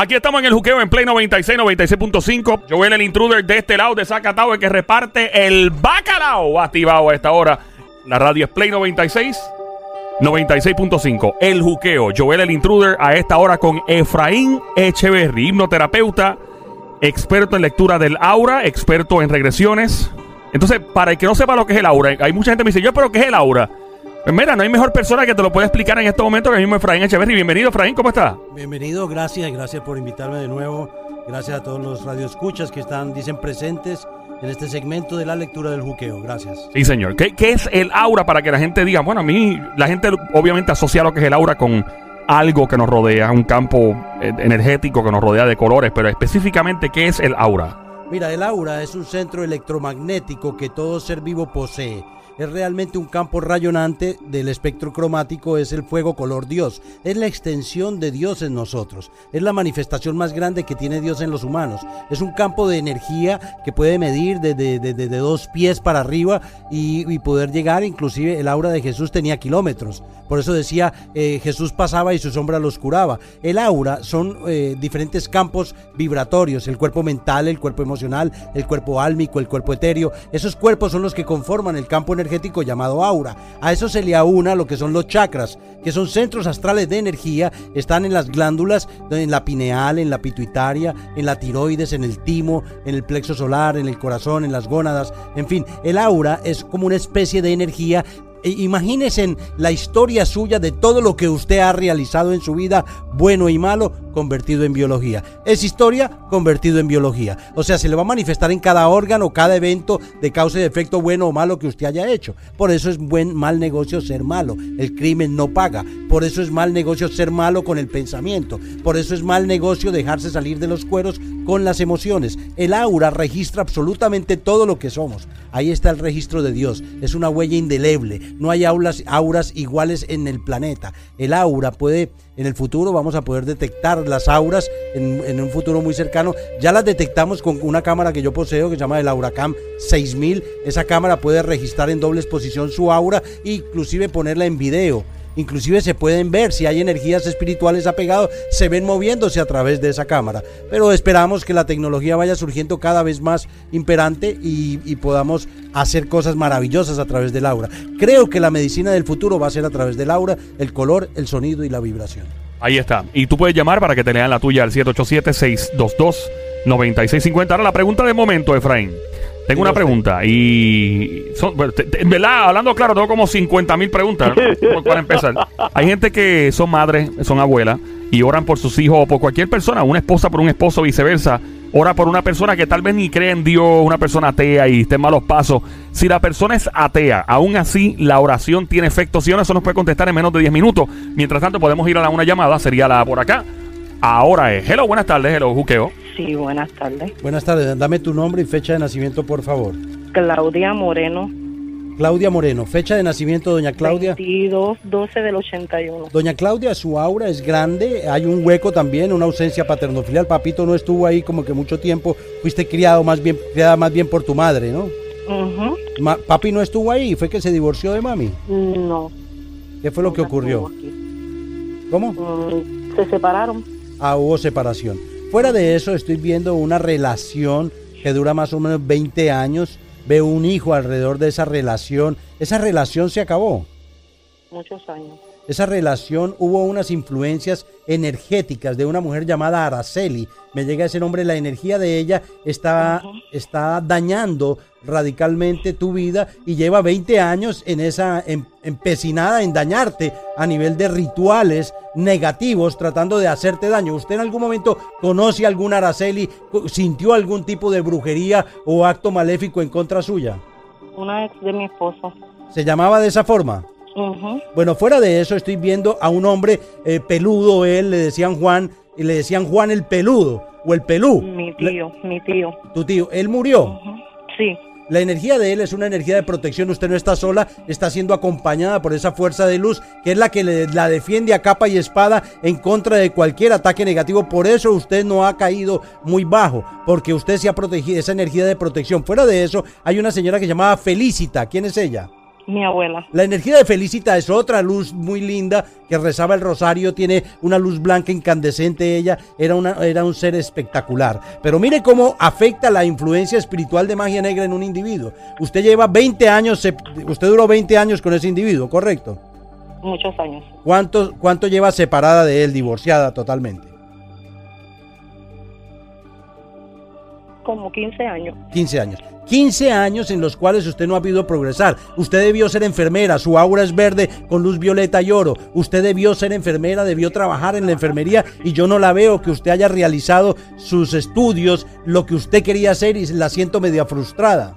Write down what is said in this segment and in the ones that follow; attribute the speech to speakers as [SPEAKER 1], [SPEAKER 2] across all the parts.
[SPEAKER 1] Aquí estamos en el juqueo en Play 96, 96.5. Joel el intruder de este lado de Zacatau, que reparte el bacalao activado a esta hora. La radio es Play 96, 96.5. El juqueo. Joel el intruder a esta hora con Efraín Echeverry, hipnoterapeuta, experto en lectura del aura, experto en regresiones. Entonces, para el que no sepa lo que es el aura, hay mucha gente que me dice, yo, pero ¿qué es el aura? Mira, no hay mejor persona que te lo pueda explicar en este momento que el mismo Efraín Echeverry. Bienvenido, Efraín, ¿cómo estás?
[SPEAKER 2] Bienvenido, gracias, gracias por invitarme de nuevo. Gracias a todos los radioescuchas que están, dicen presentes en este segmento de la lectura del juqueo. Gracias.
[SPEAKER 1] Sí, señor. ¿Qué, qué es el aura para que la gente diga? Bueno, a mí, la gente obviamente asocia lo que es el aura con algo que nos rodea, un campo eh, energético que nos rodea de colores, pero específicamente, ¿qué es el aura?
[SPEAKER 2] Mira, el aura es un centro electromagnético que todo ser vivo posee es realmente un campo rayonante del espectro cromático, es el fuego color Dios, es la extensión de Dios en nosotros, es la manifestación más grande que tiene Dios en los humanos, es un campo de energía que puede medir desde de, dos pies para arriba y, poder llegar, inclusive el aura de Jesús tenía kilómetros, por eso decía eh, Jesús pasaba y su sombra los curaba. El aura son eh, diferentes campos vibratorios, el cuerpo mental, el cuerpo emocional, el cuerpo álmico, el cuerpo etéreo, esos cuerpos son los que conforman el campo energético llamado aura. A eso se le aúna lo que son los chakras, que son centros astrales de energía, están en las glándulas, en la pineal, en la pituitaria, en la tiroides, en el timo, en el plexo solar, en el corazón, en las gónadas, en fin, el aura es como una especie de energía e imagínense la historia suya de todo lo que usted ha realizado en su vida, bueno y malo, convertido en biología. Es historia convertido en biología. O sea, se le va a manifestar en cada órgano, cada evento de causa y efecto bueno o malo que usted haya hecho. Por eso es buen mal negocio ser malo. El crimen no paga. Por eso es mal negocio ser malo con el pensamiento. Por eso es mal negocio dejarse salir de los cueros con las emociones. El aura registra absolutamente todo lo que somos. Ahí está el registro de Dios. Es una huella indeleble no hay aulas, auras iguales en el planeta. El aura puede, en el futuro vamos a poder detectar las auras en, un futuro muy cercano. Ya las detectamos con una cámara que yo poseo que se llama el Auracam 6000. Esa cámara puede registrar en doble exposición su aura e inclusive ponerla en video. Inclusive se pueden ver si hay energías espirituales apegadas, se ven moviéndose a través de esa cámara. Pero esperamos que la tecnología vaya surgiendo cada vez más imperante y, y podamos hacer cosas maravillosas a través del aura. Creo que la medicina del futuro va a ser a través del aura, el color, el sonido y la vibración.
[SPEAKER 1] Ahí está. Y tú puedes llamar para que te lean la tuya al 787-622-9650. Ahora la pregunta de momento, Efraín. Tengo una pregunta y en verdad, hablando claro, tengo como 50 mil preguntas para empezar. Hay gente que son madres, son abuelas y oran por sus hijos o por cualquier persona, una esposa por un esposo, viceversa. Ora por una persona que tal vez ni cree en Dios, una persona atea y esté en malos pasos. Si la persona es atea, aún así la oración tiene efecto. Si no, eso nos puede contestar en menos de 10 minutos. Mientras tanto, podemos ir a una llamada, sería la por acá. Ahora es. Hello, buenas tardes, hello, Juqueo.
[SPEAKER 3] Sí, buenas tardes.
[SPEAKER 2] Buenas tardes. Dame tu nombre y fecha de nacimiento, por favor.
[SPEAKER 3] Claudia Moreno.
[SPEAKER 2] Claudia Moreno. Fecha de nacimiento, doña Claudia.
[SPEAKER 3] 22, 12 del 81.
[SPEAKER 2] Doña Claudia, su aura es grande. Hay un hueco también, una ausencia paternofilial. Papito no estuvo ahí como que mucho tiempo. Fuiste criado más bien, criada más bien por tu madre, ¿no? papi no estuvo ahí. ¿Fue que se divorció de mami?
[SPEAKER 3] No.
[SPEAKER 2] ¿Qué fue lo que ocurrió? ¿Cómo?
[SPEAKER 3] Mm, se separaron.
[SPEAKER 2] Ah, hubo separación. Fuera de eso, estoy viendo una relación que dura más o menos 20 años. Veo un hijo alrededor de esa relación. Esa relación se acabó.
[SPEAKER 3] Muchos años.
[SPEAKER 2] Esa relación hubo unas influencias energéticas de una mujer llamada Araceli. Me llega ese nombre, la energía de ella está, está dañando radicalmente tu vida y lleva 20 años en esa em, empecinada en dañarte a nivel de rituales negativos tratando de hacerte daño. ¿Usted en algún momento conoce a alguna Araceli, sintió algún tipo de brujería o acto maléfico en contra suya?
[SPEAKER 3] Una ex de mi esposo.
[SPEAKER 2] ¿Se llamaba de esa forma? Bueno, fuera de eso, estoy viendo a un hombre eh, peludo, él, le decían Juan, y le decían Juan el peludo, o el pelú.
[SPEAKER 3] Mi tío, mi tío.
[SPEAKER 2] Tu tío, él murió.
[SPEAKER 3] Sí.
[SPEAKER 2] La energía de él es una energía de protección. Usted no está sola, está siendo acompañada por esa fuerza de luz que es la que le, la defiende a capa y espada en contra de cualquier ataque negativo. Por eso usted no ha caído muy bajo, porque usted se ha protegido esa energía de protección. Fuera de eso, hay una señora que se llamaba Felicita. ¿Quién es ella?
[SPEAKER 3] Mi abuela.
[SPEAKER 2] La energía de Felicita es otra luz muy linda que rezaba el rosario, tiene una luz blanca incandescente ella, era, una, era un ser espectacular. Pero mire cómo afecta la influencia espiritual de magia negra en un individuo. Usted lleva 20 años, usted duró 20 años con ese individuo, ¿correcto?
[SPEAKER 3] Muchos años.
[SPEAKER 2] ¿Cuánto, ¿Cuánto lleva separada de él, divorciada totalmente?
[SPEAKER 3] Como 15 años.
[SPEAKER 2] 15 años. 15 años en los cuales usted no ha podido progresar. Usted debió ser enfermera, su aura es verde con luz violeta y oro. Usted debió ser enfermera, debió trabajar en la enfermería y yo no la veo que usted haya realizado sus estudios, lo que usted quería hacer y la siento media frustrada.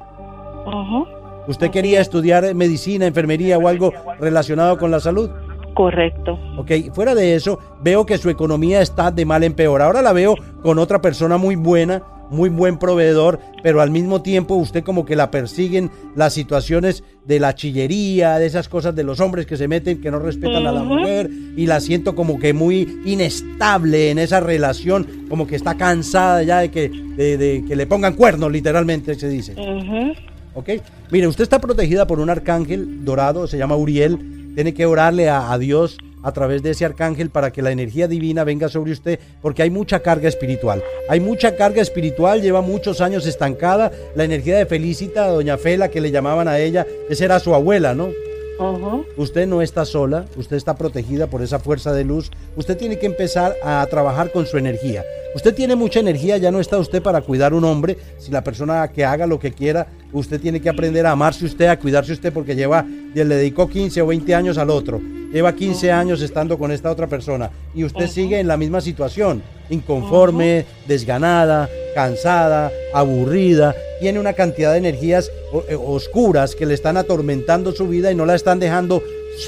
[SPEAKER 2] ¿Usted quería estudiar medicina, enfermería o algo relacionado con la salud?
[SPEAKER 3] Correcto.
[SPEAKER 2] Ok, fuera de eso, veo que su economía está de mal en peor. Ahora la veo con otra persona muy buena, muy buen proveedor, pero al mismo tiempo usted como que la persiguen las situaciones de la chillería, de esas cosas de los hombres que se meten, que no respetan a la mujer, y la siento como que muy inestable en esa relación, como que está cansada ya de que, de, de que le pongan cuernos, literalmente se dice.
[SPEAKER 3] Ujú.
[SPEAKER 2] ¿Ok? Mire, usted está protegida por un arcángel dorado, se llama Uriel. Tiene que orarle a, Dios a través de ese arcángel para que la energía divina venga sobre usted, porque hay mucha carga espiritual. Hay mucha carga espiritual, lleva muchos años estancada. La energía de Felicita, doña Fela, que le llamaban a ella, esa era su abuela, ¿no? Usted no está sola, usted está protegida por esa fuerza de luz. Usted tiene que empezar a trabajar con su energía. Usted tiene mucha energía, ya no está usted para cuidar un hombre. Si la persona que haga lo que quiera, usted tiene que aprender a amarse usted, a cuidarse usted, porque lleva, le dedicó 15 o 20 años al otro. Lleva 15 años estando con esta otra persona y usted sigue en la misma situación, inconforme, desganada, cansada, aburrida, tiene una cantidad de energías eh, oscuras que le están atormentando su vida y no la están dejando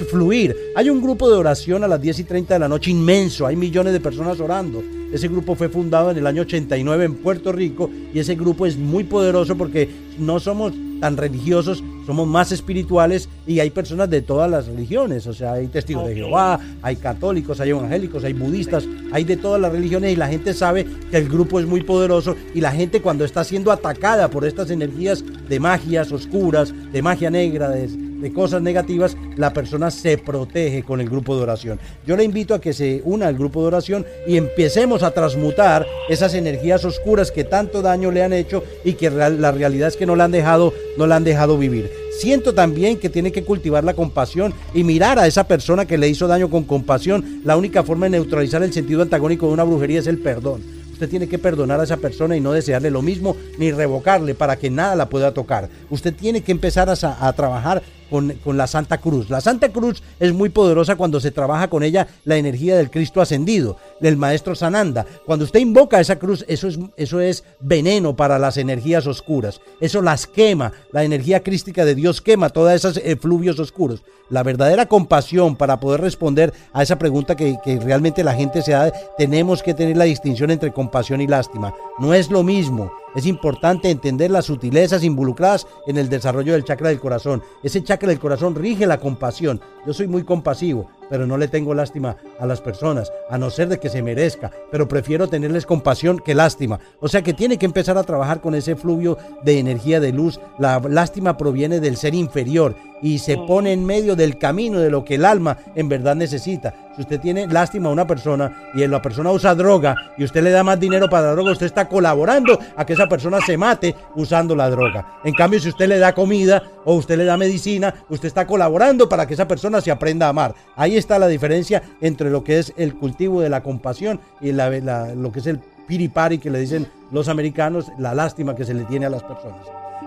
[SPEAKER 2] fluir. Hay un grupo de oración a las 10 y 30 de la noche inmenso, hay millones de personas orando. Ese grupo fue fundado en el año 89 en Puerto Rico y ese grupo es muy poderoso porque no somos tan religiosos, somos más espirituales y hay personas de todas las religiones, o sea, hay testigos de. Jehová, hay católicos, hay evangélicos, hay budistas, hay de todas las religiones y la gente sabe que el grupo es muy poderoso y la gente cuando está siendo atacada por estas energías de magias oscuras, de magia negra, de, de cosas negativas, la persona se protege con el grupo de oración. Yo le invito a que se una al grupo de oración y empecemos a transmutar esas energías oscuras que tanto daño le han hecho y que la realidad es que no la han dejado, no la han dejado vivir. Siento también que tiene que cultivar la compasión y mirar a esa persona que le hizo daño con compasión. La única forma de neutralizar el sentido antagónico de una brujería es el perdón. Usted tiene que perdonar a esa persona y no desearle lo mismo ni revocarle para que nada la pueda tocar. Usted tiene que empezar a trabajar con, la Santa Cruz. La Santa Cruz es muy poderosa cuando se trabaja con ella la energía del Cristo ascendido, del Maestro Sananda. Cuando usted invoca esa cruz, eso es, eso es veneno para las energías oscuras. Eso las quema. La energía crística de Dios quema todas esas efluvios oscuros. La verdadera compasión para poder responder a esa pregunta que realmente la gente se da, tenemos que tener la distinción entre compasión y lástima. No es lo mismo. Es importante entender las sutilezas involucradas en el desarrollo del chakra del corazón. Ese chakra del corazón rige la compasión. Yo soy muy compasivo, pero no le tengo lástima a las personas, a no ser de que se merezca, pero prefiero tenerles compasión que lástima. O sea que tiene que empezar a trabajar con ese fluvio de energía de luz. La lástima proviene del ser inferior y se pone en medio del camino de lo que el alma en verdad necesita. Si usted tiene lástima a una persona y la persona usa droga y usted le da más dinero para la droga, usted está colaborando a que esa persona se mate usando la droga. En cambio, si usted le da comida o usted le da medicina, usted está colaborando para que esa persona se aprenda a amar. Ahí está la diferencia entre lo que es el cultivo de la compasión y la- lo que es el piripari que le dicen los americanos, la lástima que se le tiene a las personas.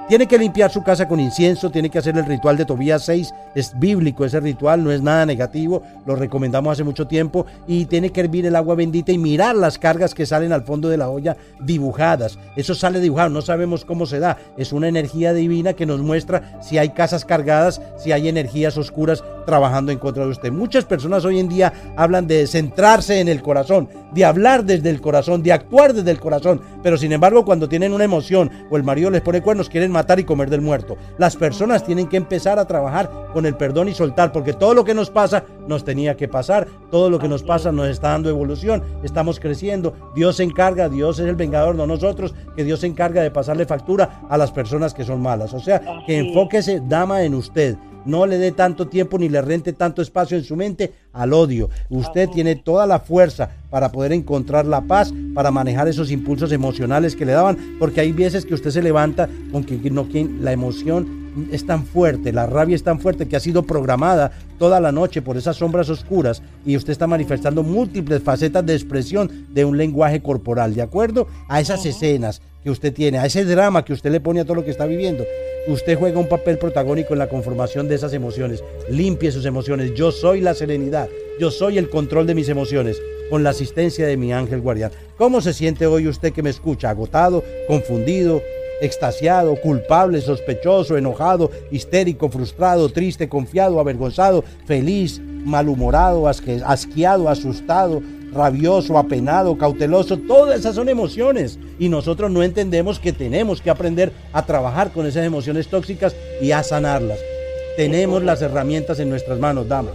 [SPEAKER 2] Tiene que limpiar su casa con incienso, tiene que hacer el ritual de Tobías 6, es bíblico ese ritual, no es nada negativo, lo recomendamos hace mucho tiempo y tiene que hervir el agua bendita y mirar las cargas que salen al fondo de la olla dibujadas. Eso sale dibujado, no sabemos cómo se da, es una energía divina que nos muestra si hay casas cargadas, si hay energías oscuras trabajando en contra de usted. Muchas personas hoy en día hablan de centrarse en el corazón, de hablar desde el corazón, de actuar desde el corazón, pero sin embargo cuando tienen una emoción o el marido les pone cuernos quieren matar y comer del muerto. Las personas tienen que empezar a trabajar con el perdón y soltar, porque todo lo que nos pasa nos tenía que pasar, todo lo que nos pasa nos está dando evolución, estamos creciendo, Dios se encarga, Dios es el vengador, no nosotros, que Dios se encarga de pasarle factura a las personas que son malas. O sea, que enfóquese, dama, en usted. No le dé tanto tiempo ni le rente tanto espacio en su mente al odio. Usted tiene toda la fuerza para poder encontrar la paz, para manejar esos impulsos emocionales que le daban, porque hay veces que usted se levanta con que no, la emoción es tan fuerte, la rabia es tan fuerte que ha sido programada toda la noche por esas sombras oscuras y usted está manifestando múltiples facetas de expresión de un lenguaje corporal, de acuerdo a esas escenas que usted tiene, a ese drama que usted le pone a todo lo que está viviendo. Usted juega un papel protagónico en la conformación de esas emociones. Limpie sus emociones. Yo soy la serenidad. Yo soy el control de mis emociones con la asistencia de mi ángel guardián. ¿Cómo se siente hoy usted que me escucha? ¿Agotado? ¿Confundido? extasiado, culpable, sospechoso, enojado, histérico, frustrado, triste, confiado, avergonzado, feliz, malhumorado, asqueado, asustado, rabioso, apenado, cauteloso, todas esas son emociones y nosotros no entendemos que tenemos que aprender a trabajar con esas emociones tóxicas y a sanarlas. Tenemos las herramientas en nuestras manos, dama.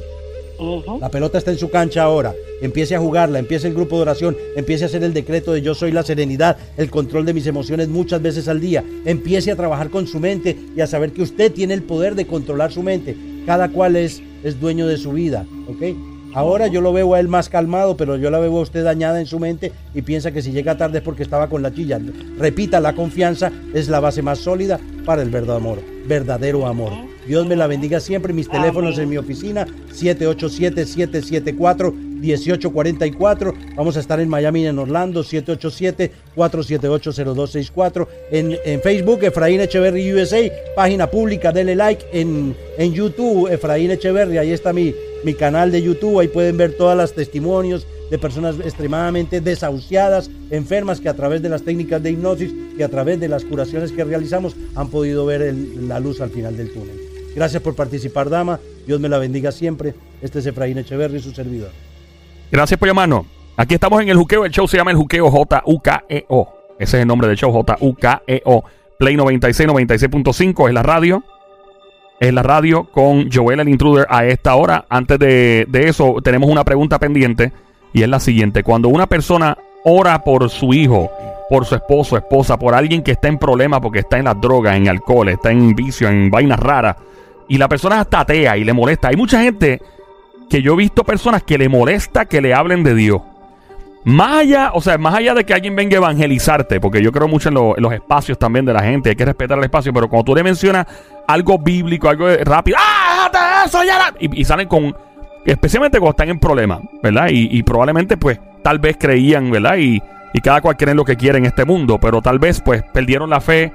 [SPEAKER 2] La pelota está en su cancha ahora. Empiece a jugarla, empiece el grupo de oración, empiece a hacer el decreto de yo soy la serenidad, el control de mis emociones muchas veces al día. Empiece a trabajar con su mente y a saber que usted tiene el poder de controlar su mente. Cada cual es, es dueño de su vida, ¿ok? Ahora yo lo veo a él más calmado, pero yo la veo a usted dañada en su mente y piensa que si llega tarde es porque estaba con la chilla. Repita, la confianza es la base más sólida para el verdadero amor. Verdadero amor. Dios me la bendiga siempre. Mis teléfonos en mi oficina, 787-774-1844. Vamos a estar en Miami, en Orlando, 787-478-0264. En, en Facebook, Efraín Echeverry USA. Página pública, dele like. En, en YouTube, Efraín Echeverry, ahí está mi, mi canal de YouTube. Ahí pueden ver todas las testimonios de personas extremadamente desahuciadas, enfermas, que a través de las técnicas de hipnosis y a través de las curaciones que realizamos han podido ver la luz al final del túnel. Gracias por participar, dama. Dios me la bendiga siempre. Este es Efraín Echeverri, su servidor.
[SPEAKER 1] Gracias por llamarnos. Aquí estamos en el juqueo. El show se llama el juqueo J-U-K-E-O. Ese es el nombre del show J-U-K-E-O. Play 96, 96.5 es la radio. Es la radio con Joel el Intruder a esta hora. Antes de, de eso, tenemos una pregunta pendiente y es la siguiente. Cuando una persona ora por su hijo, por su esposo, esposa, por alguien que está en problemas porque está en las drogas, en alcohol, está en vicio, en vainas raras, y la persona hasta atea y le molesta. Hay mucha gente que yo he visto personas que le molesta que le hablen de Dios. Más allá, o sea, más allá de que alguien venga a evangelizarte, porque yo creo mucho en, los espacios también de la gente, hay que respetar el espacio, pero cuando tú le mencionas algo bíblico, algo rápido, ¡ah, eso ya! Y, y, salen con, especialmente cuando están en problemas, ¿verdad? Y, y, probablemente, pues, tal vez creían, ¿verdad? Y, y cada cual cree en lo que quiere en este mundo, pero tal vez, pues, perdieron la fe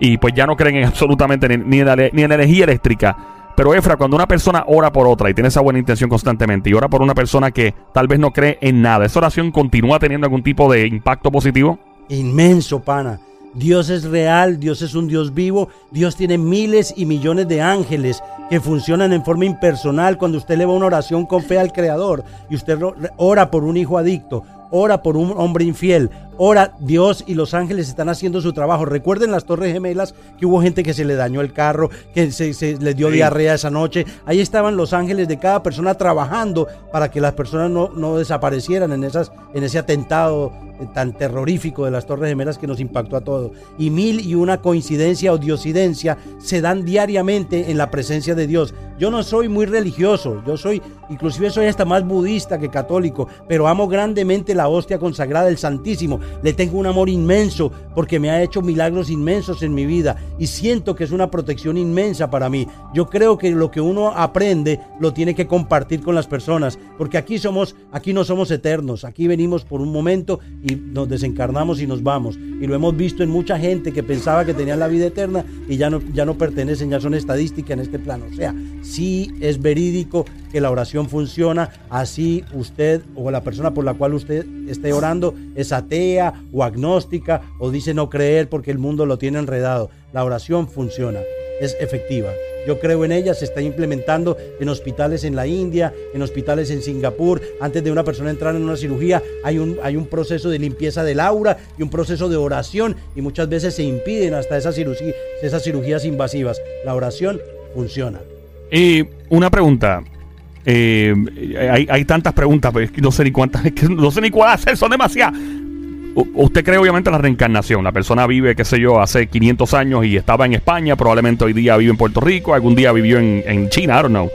[SPEAKER 1] y pues ya no creen en absolutamente ni, en, la, ni en energía eléctrica. Pero Efra, cuando una persona ora por otra y tiene esa buena intención constantemente y ora por una persona que tal vez no cree en nada, ¿esa oración continúa teniendo algún tipo de impacto positivo?
[SPEAKER 2] Inmenso, pana. Dios es real, Dios es un Dios vivo, Dios tiene miles y millones de ángeles que funcionan en forma impersonal cuando usted le va una oración con fe al Creador y usted ora por un hijo adicto, ora por un hombre infiel, ora Dios y los ángeles están haciendo su trabajo. Recuerden las Torres Gemelas que hubo gente que se le dañó el carro, que se, se le dio diarrea esa noche. Ahí estaban los ángeles de cada persona trabajando para que las personas no, no desaparecieran en, esas, en ese atentado eh, tan terrorífico de las Torres Gemelas que nos impactó a todos. Y mil y una coincidencia o diosidencia se dan diariamente en la presencia de Dios. Yo no soy muy religioso, yo soy, inclusive soy hasta más budista que católico, pero amo grandemente la hostia consagrada del Santísimo. Le tengo un amor inmenso porque me ha hecho milagros inmensos en mi vida y siento que es una protección inmensa para mí. Yo creo que lo que uno aprende lo tiene que compartir con las personas, porque aquí somos, aquí no somos eternos, aquí venimos por un momento y nos desencarnamos y nos vamos. Y lo hemos visto en mucha gente que pensaba que tenía la vida eterna y ya no, ya no pertenecen, ya son estadísticas en este plano. O sea, sí es verídico que la oración funciona, así usted o la persona por la cual usted esté orando es atea o agnóstica o dice no creer porque el mundo lo tiene enredado. La oración funciona, es efectiva. Yo creo en ella, se está implementando en hospitales en la India, en hospitales en Singapur. Antes de una persona entrar en una cirugía, hay un, hay un proceso de limpieza del aura y un proceso de oración y muchas veces se impiden hasta esas, esas cirugías invasivas. La oración funciona.
[SPEAKER 1] Y una pregunta. Eh, hay, tantas preguntas, pero no sé ni cuántas, no sé ni cuál hacer, son demasiadas. usted cree obviamente en la reencarnación. La persona vive, qué sé yo, hace 500 años y estaba en España, probablemente hoy día vive en Puerto Rico, algún día vivió en, China, I don't know.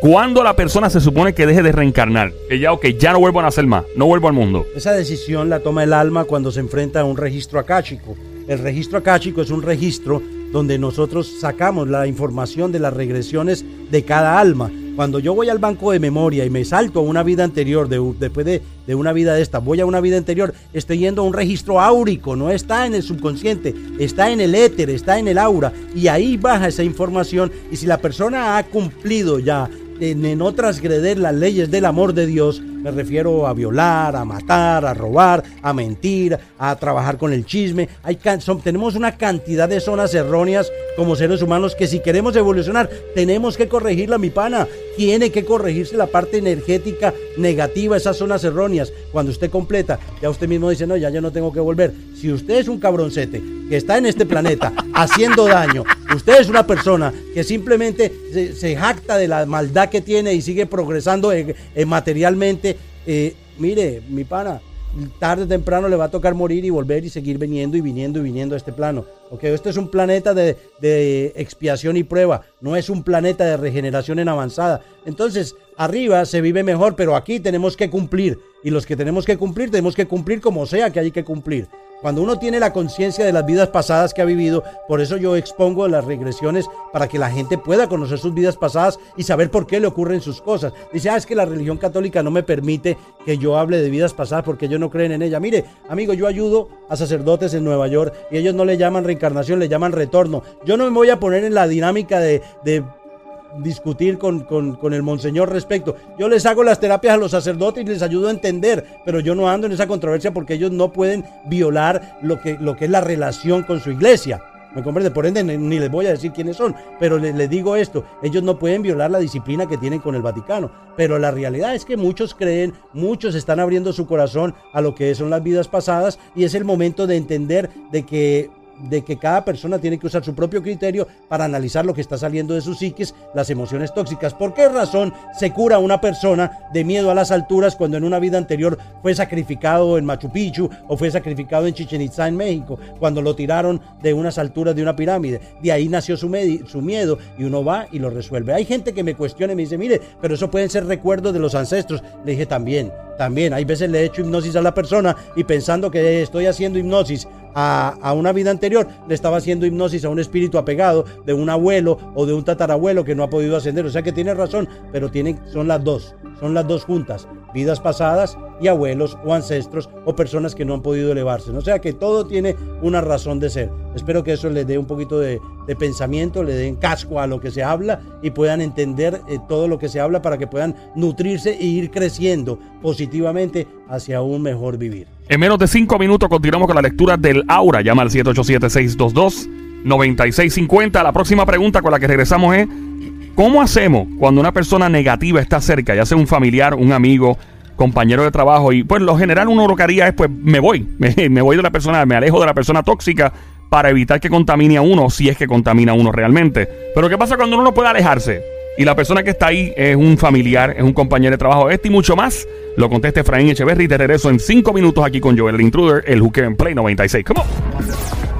[SPEAKER 1] ¿Cuándo la persona se supone que deje de reencarnar? Ya, ok, ya no vuelvo a nacer más, no vuelvo al mundo.
[SPEAKER 2] Esa decisión la toma el alma cuando se enfrenta a un registro acáchico. El registro acáchico es un registro donde nosotros sacamos la información de las regresiones de cada alma. Cuando yo voy al banco de memoria y me salto a una vida anterior, de, después de, de una vida de esta, voy a una vida anterior, estoy yendo a un registro áurico, no está en el subconsciente, está en el éter, está en el aura, y ahí baja esa información. Y si la persona ha cumplido ya en, en no transgreder las leyes del amor de Dios, me refiero a violar, a matar, a robar, a mentir, a trabajar con el chisme. Hay can- son- tenemos una cantidad de zonas erróneas como seres humanos que si queremos evolucionar tenemos que corregirla, mi pana. Tiene que corregirse la parte energética negativa, esas zonas erróneas. Cuando usted completa, ya usted mismo dice, no, ya yo no tengo que volver. Si usted es un cabroncete que está en este planeta haciendo daño, usted es una persona que simplemente se, se jacta de la maldad que tiene y sigue progresando eh, eh, materialmente, eh, mire, mi pana, tarde o temprano le va a tocar morir y volver y seguir viniendo y viniendo y viniendo a este plano. Ok, este es un planeta de, de expiación y prueba, no es un planeta de regeneración en avanzada. Entonces, arriba se vive mejor, pero aquí tenemos que cumplir. Y los que tenemos que cumplir, tenemos que cumplir como sea que hay que cumplir. Cuando uno tiene la conciencia de las vidas pasadas que ha vivido, por eso yo expongo las regresiones para que la gente pueda conocer sus vidas pasadas y saber por qué le ocurren sus cosas. Dice, ah, es que la religión católica no me permite que yo hable de vidas pasadas porque ellos no creen en ella. Mire, amigo, yo ayudo a sacerdotes en Nueva York y ellos no le llaman reencarnación, le llaman retorno. Yo no me voy a poner en la dinámica de, de discutir con, con, el monseñor respecto. Yo les hago las terapias a los sacerdotes y les ayudo a entender, pero yo no ando en esa controversia porque ellos no pueden violar lo que, lo que es la relación con su iglesia. ¿Me comprende? Por ende, ni les voy a decir quiénes son, pero les, les, digo esto, ellos no pueden violar la disciplina que tienen con el Vaticano, pero la realidad es que muchos creen, muchos están abriendo su corazón a lo que son las vidas pasadas y es el momento de entender de que de que cada persona tiene que usar su propio criterio para analizar lo que está saliendo de sus psiquis, las emociones tóxicas. ¿Por qué razón se cura una persona de miedo a las alturas cuando en una vida anterior fue sacrificado en Machu Picchu o fue sacrificado en Chichen Itza en México, cuando lo tiraron de unas alturas de una pirámide? De ahí nació su, su miedo y uno va y lo resuelve. Hay gente que me cuestiona y me dice, mire, pero eso pueden ser recuerdos de los ancestros. Le dije también, también, hay veces le he hecho hipnosis a la persona y pensando que estoy haciendo hipnosis a, a, una vida anterior, le estaba haciendo hipnosis a un espíritu apegado de un abuelo o de un tatarabuelo que no ha podido ascender. O sea que tiene razón, pero tienen, son las dos, son las dos juntas, vidas pasadas y abuelos o ancestros o personas que no han podido elevarse. O sea que todo tiene una razón de ser. Espero que eso les dé un poquito de, pensamiento, le den casco a lo que se habla y puedan entender eh, todo lo que se habla para que puedan nutrirse e ir creciendo positivamente hacia un mejor vivir.
[SPEAKER 1] En menos de cinco minutos continuamos con la lectura del aura. Llama al 787-622-9650. La próxima pregunta con la que regresamos es, ¿cómo hacemos cuando una persona negativa está cerca, ya sea un familiar, un amigo, compañero de trabajo? Y pues lo general uno lo que haría es, pues me voy, me, voy de la persona, me alejo de la persona tóxica para evitar que contamine a uno, si es que contamina a uno realmente. Pero ¿qué pasa cuando uno no puede alejarse? Y la persona que está ahí es un familiar, es un compañero de trabajo, este y mucho más. Lo contesta Efraín Echeverry. Te regreso en cinco minutos aquí con Joel el Intruder, el Hooker en Play 96. Come on.